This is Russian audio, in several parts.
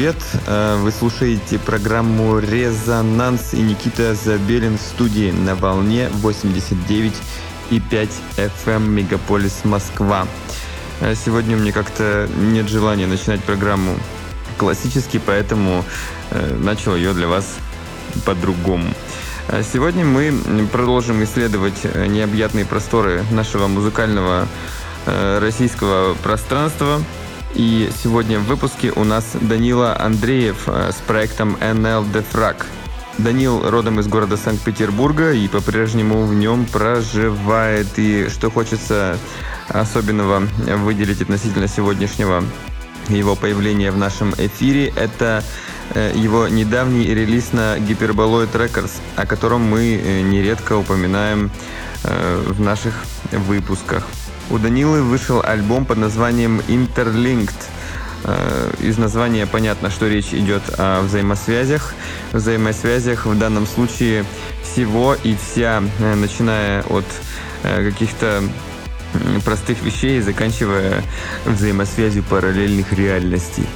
привет! Э, вы слушаете программу «Резонанс» и Никита Забелин в студии на волне 89,5 FM эм Мегаполис Москва. Э, сегодня мне как-то нет желания начинать программу классически, поэтому э, начал ее для вас по-другому. Сегодня мы продолжим исследовать необъятные просторы нашего музыкального российского пространства – и сегодня в выпуске у нас Данила Андреев э, с проектом NL Defrag. Данил родом из города Санкт-Петербурга и по-прежнему в нем проживает. И что хочется особенного выделить относительно сегодняшнего его появления в нашем эфире, это э, его недавний релиз на Hyperboloid Records, о котором мы э, нередко упоминаем в наших выпусках. У Данилы вышел альбом под названием Interlinked. Э, из названия понятно, что речь идет о взаимосвязях. Взаимосвязях в данном случае всего и вся, э, начиная от э, каких-то простых вещей, заканчивая взаимосвязью параллельных реальностей.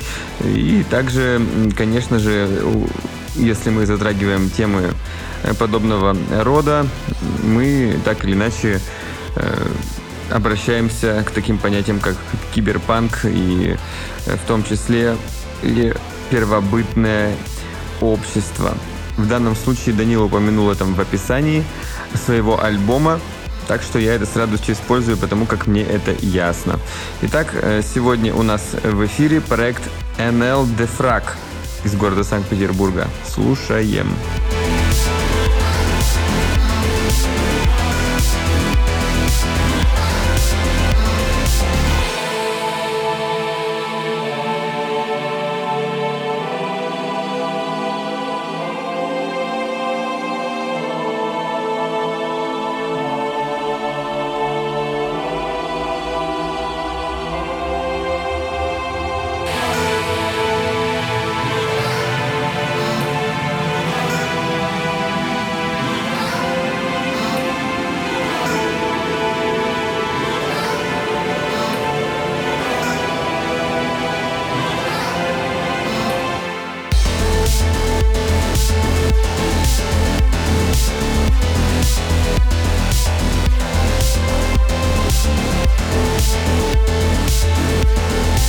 И также, конечно же, если мы затрагиваем темы подобного рода, мы так или иначе обращаемся к таким понятиям, как киберпанк и э, в том числе и первобытное общество. В данном случае Данила упомянул это в описании своего альбома, так что я это с радостью использую, потому как мне это ясно. Итак, э, сегодня у нас в эфире проект NL Defrag из города Санкт-Петербурга. Слушаем. Слушаем.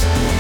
Podcast.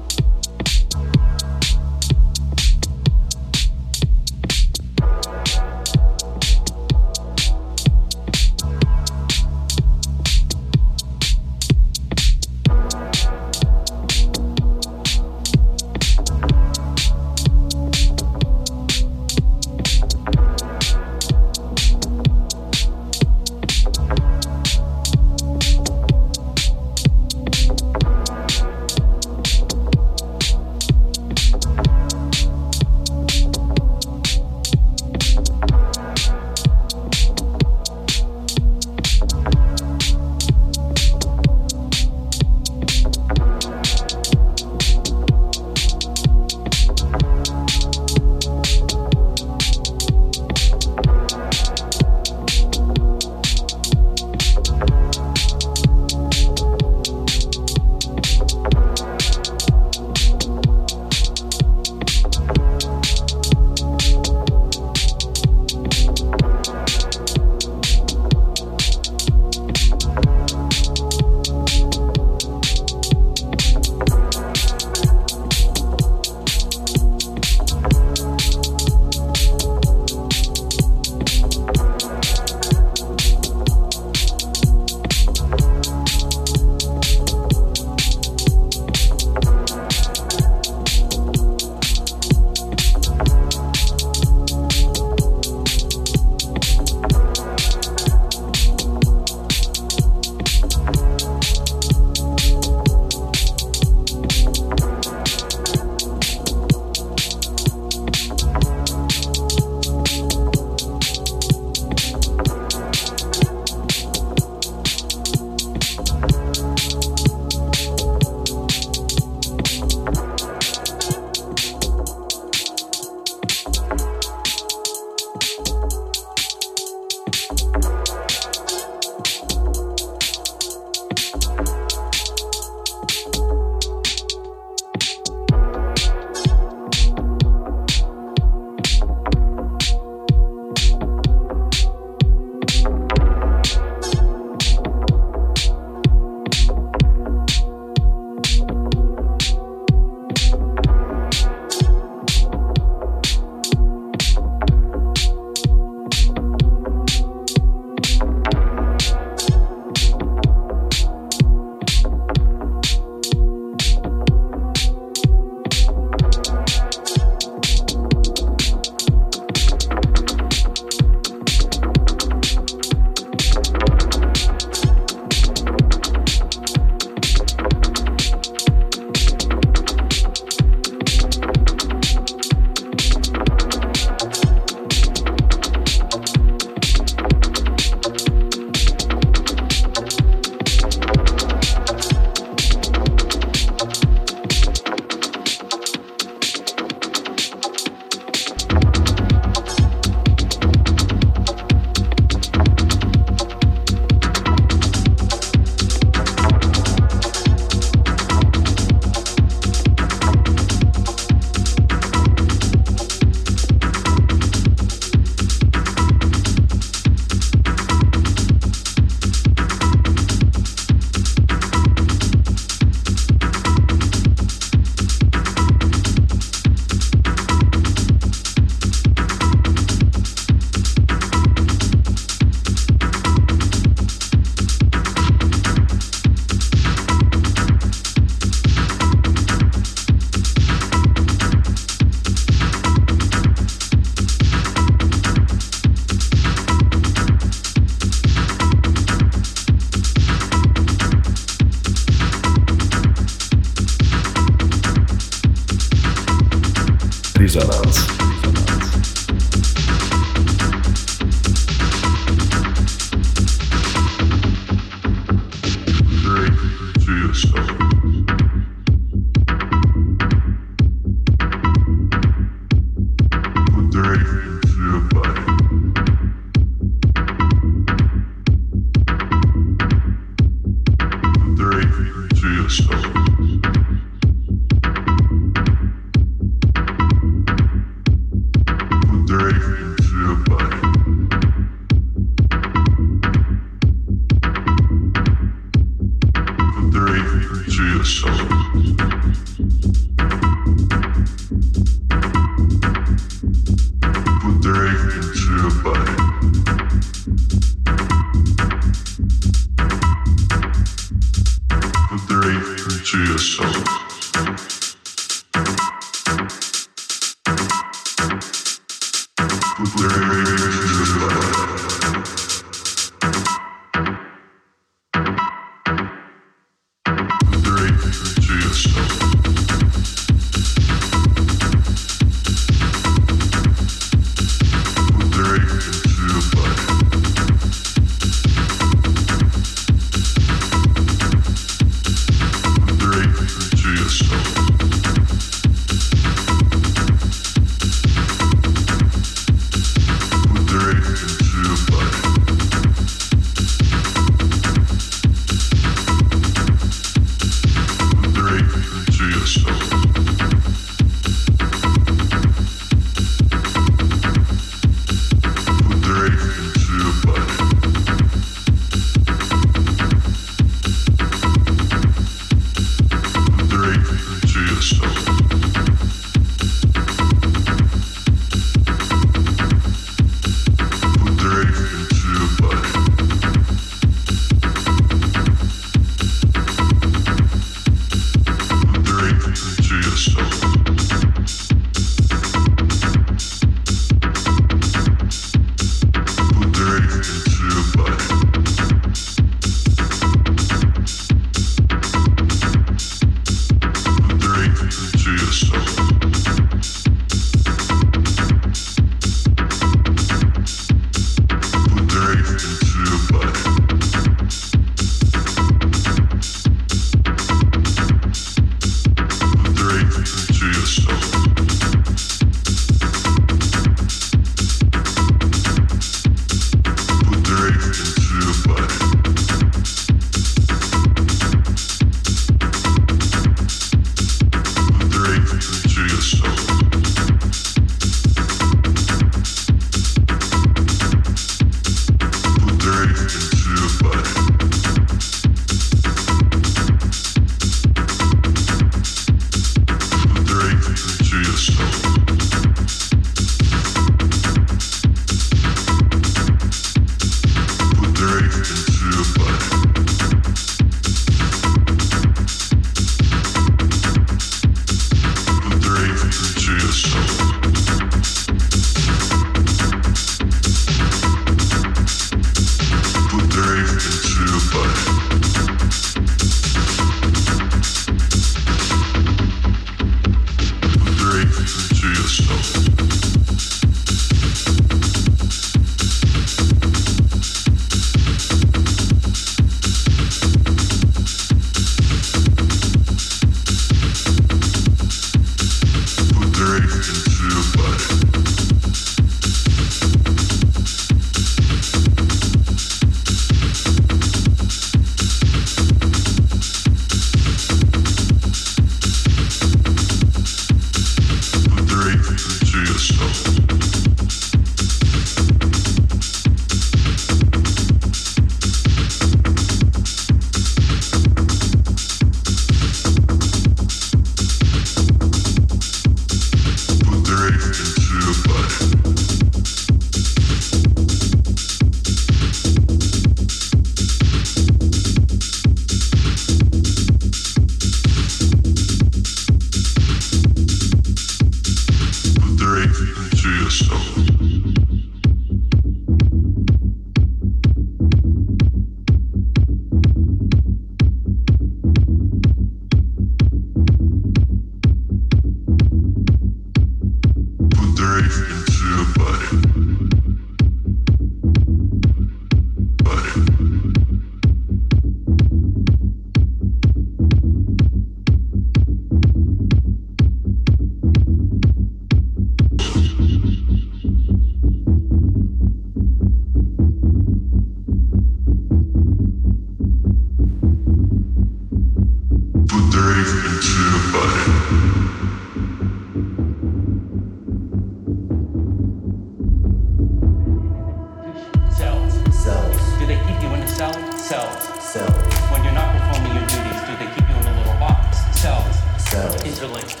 Cells. Cells. When you're not performing your duties, do they keep you in a little box? Cells. Cells. Interlinked.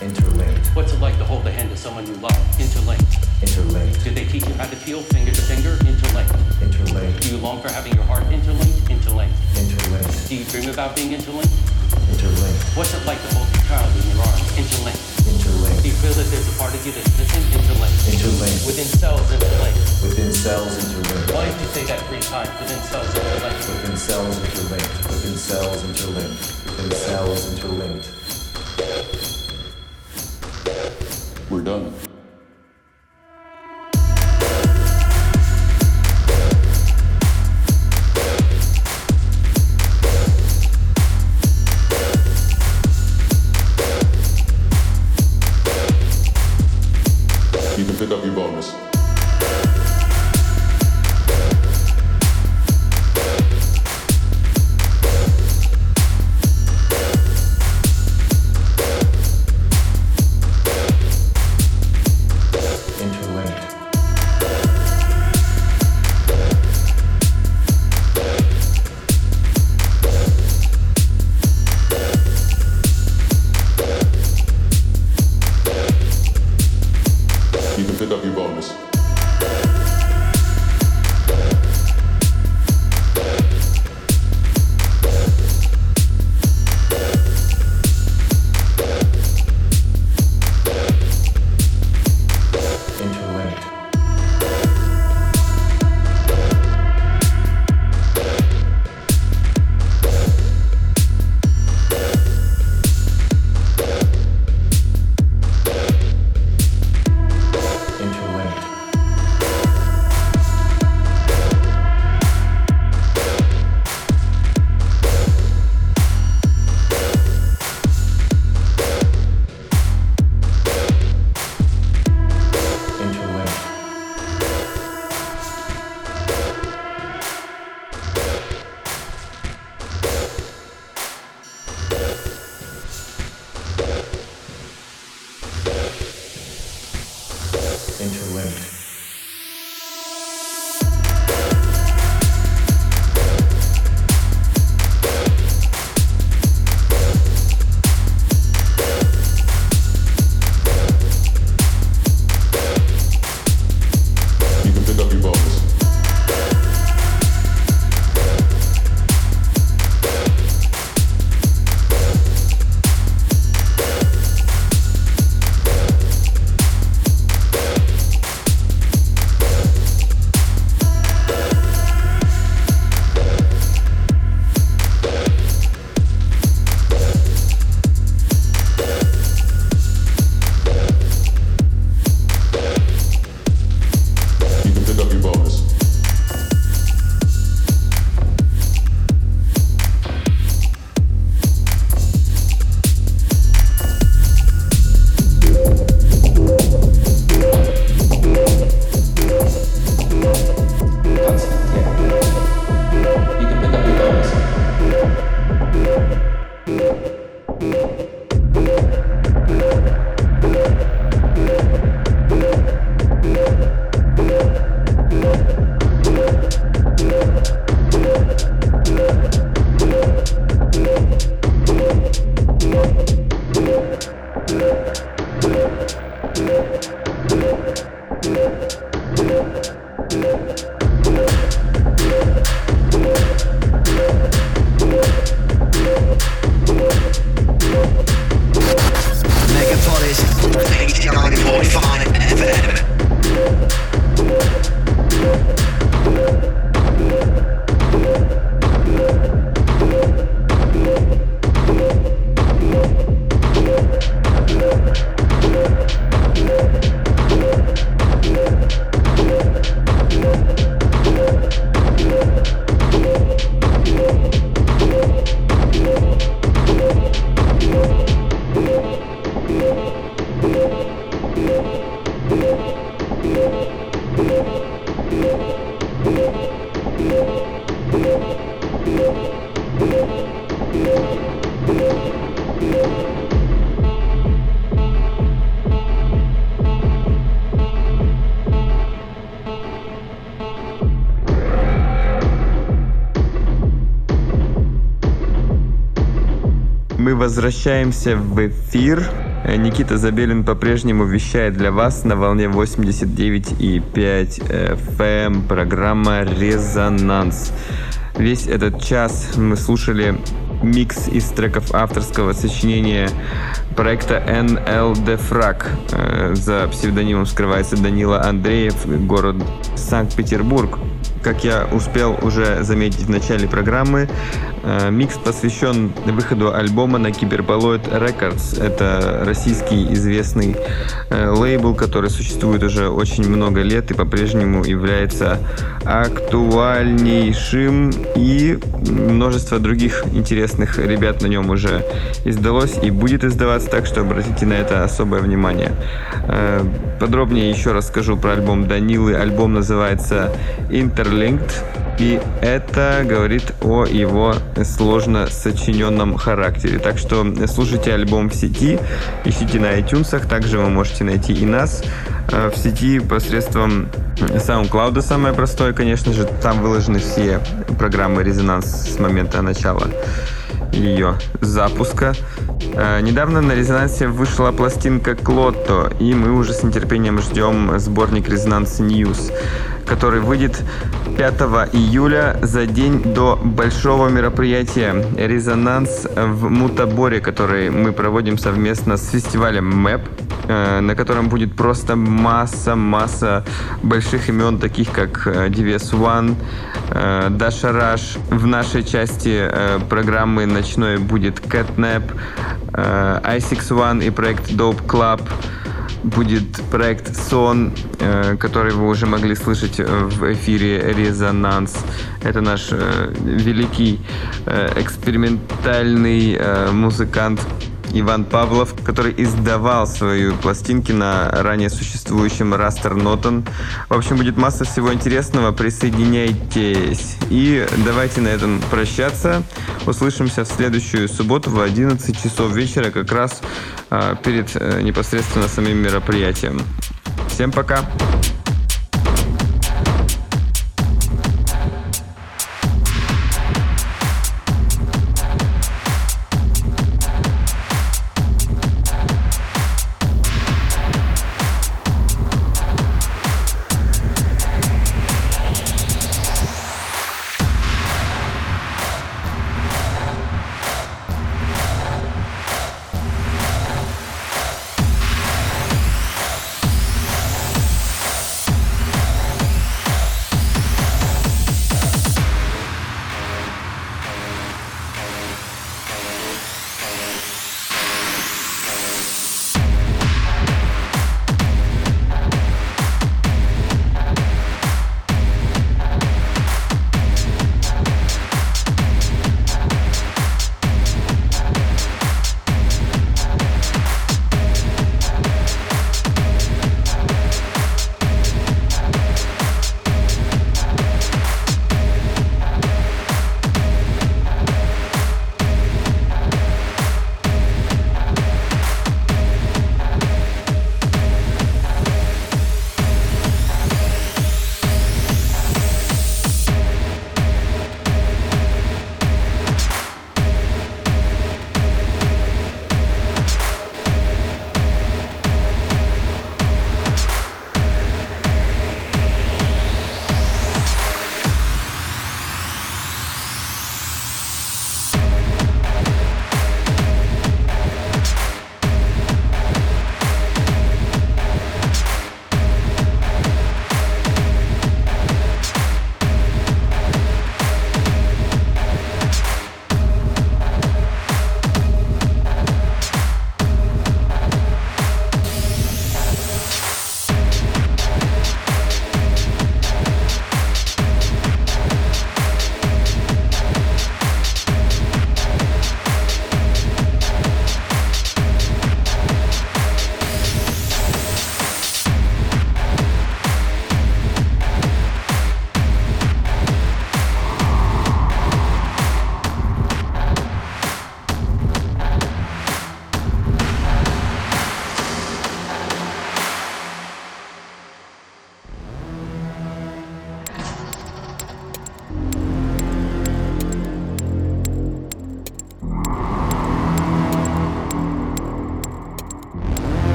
Interlinked. What's it like to hold the hand of someone you love? Interlinked. Interlinked. Do they teach you how to feel finger to finger? Interlinked. Interlinked. Do you long for having your heart interlinked? Interlinked. Interlinked. Do you dream about being interlinked? What's it like to hold a child in your arms, interlinked? Interlinked. Do you feel that there's a part of you that's missing? Interlinked. Interlinked. Within cells, interlinked. Within cells, interlinked. Why did you say that three times? Within cells, interlinked. Within cells, interlinked. Within cells, interlinked. Within cells, interlinked. Возвращаемся в эфир. Никита Забелин по-прежнему вещает для вас на волне 89,5 FM программа «Резонанс». Весь этот час мы слушали микс из треков авторского сочинения проекта NL Defrag. Э, за псевдонимом скрывается Данила Андреев, город Санкт-Петербург. Как я успел уже заметить в начале программы, э, микс посвящен выходу альбома на Cyberpaloid Records. Это российский известный э, лейбл, который существует уже очень много лет и по-прежнему является актуальнейшим. И множество других интересных ребят на нем уже издалось и будет издаваться, так что обратите на это особое внимание. Э, подробнее еще расскажу про альбом Данилы. Альбом называется Inter Interlinked, и это говорит о его сложно сочиненном характере. Так что слушайте альбом в сети, ищите на iTunes, также вы можете найти и нас э, в сети посредством SoundCloud, самое простое, конечно же, там выложены все программы «Резонанс» с момента начала ее запуска. Э, недавно на резонансе вышла пластинка Клотто, и мы уже с нетерпением ждем сборник Резонанс News который выйдет 5 июля за день до большого мероприятия «Резонанс» в Мутаборе, который мы проводим совместно с фестивалем МЭП, э, на котором будет просто масса-масса больших имен, таких как DVS э, One, э, Даша Раш. В нашей части программы ночной будет Catnap, i6 и проект Dope Club будет проект Сон, э, который вы уже могли слышать э, в эфире Резонанс. Это наш э, великий экспериментальный музыкант Иван Павлов, который издавал свои пластинки на ранее существующем Raster Noten. В общем, будет масса всего интересного. Присоединяйтесь. И давайте на этом прощаться. Услышимся в следующую субботу в 11 часов вечера, как раз э, перед э, непосредственно самим мероприятием. Всем пока!